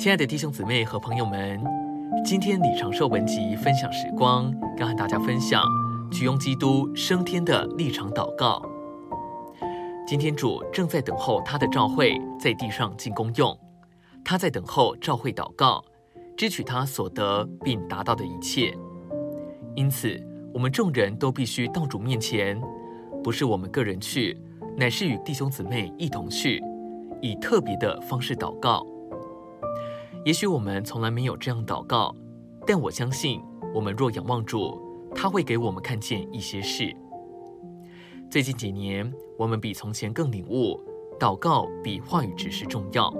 亲爱的弟兄姊妹和朋友们，今天李长寿文集分享时光，要和大家分享取用基督升天的立场祷告。今天主正在等候他的召会在地上进功用，他在等候召会祷告，支取他所得并达到的一切。因此，我们众人都必须到主面前，不是我们个人去，乃是与弟兄姊妹一同去，以特别的方式祷告。也许我们从来没有这样祷告，但我相信，我们若仰望主，他会给我们看见一些事。最近几年，我们比从前更领悟，祷告比话语指示重要。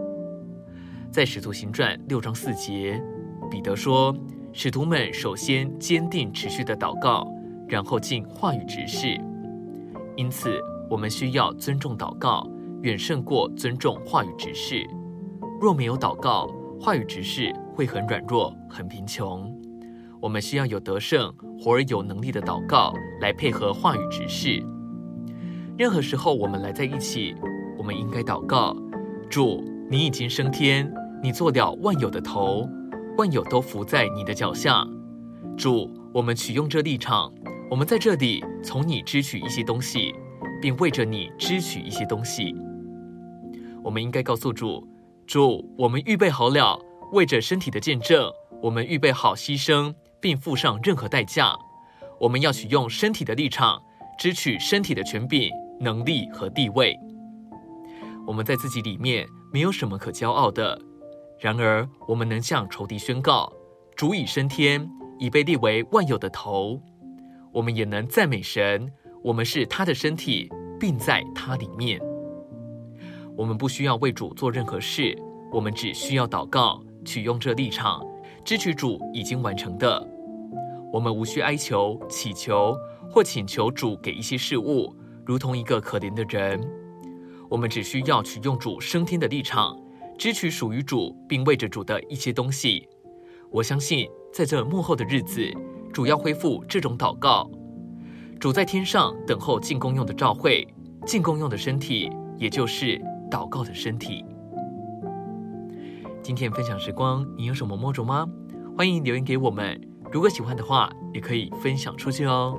在使徒行传六章四节，彼得说，使徒们首先坚定持续的祷告，然后进话语指示。因此，我们需要尊重祷告，远胜过尊重话语指示。若没有祷告，话语直视会很软弱、很贫穷。我们需要有得胜、活而有能力的祷告来配合话语直视。任何时候，我们来在一起，我们应该祷告：主，你已经升天，你做了万有的头，万有都伏在你的脚下。主，我们取用这立场，我们在这里从你支取一些东西，并为着你支取一些东西。我们应该告诉主：主，我们预备好了，为着身体的见证，我们预备好牺牲，并付上任何代价。我们要取用身体的立场，支取身体的权柄。能力和地位，我们在自己里面没有什么可骄傲的。然而，我们能向仇敌宣告：主已升天，已被立为万有的头。我们也能赞美神，我们是他的身体，并在他里面。我们不需要为主做任何事，我们只需要祷告，取用这立场，支持主已经完成的。我们无需哀求、祈求或请求主给一些事物。如同一个可怜的人，我们只需要取用主升天的立场，支取属于主并为着主的一些东西。我相信，在这幕后的日子，主要恢复这种祷告。主在天上等候尽功用的召会，尽功用的身体，也就是祷告的身体。今天分享时光，你有什么摸着吗？欢迎留言给我们。如果喜欢的话，也可以分享出去哦。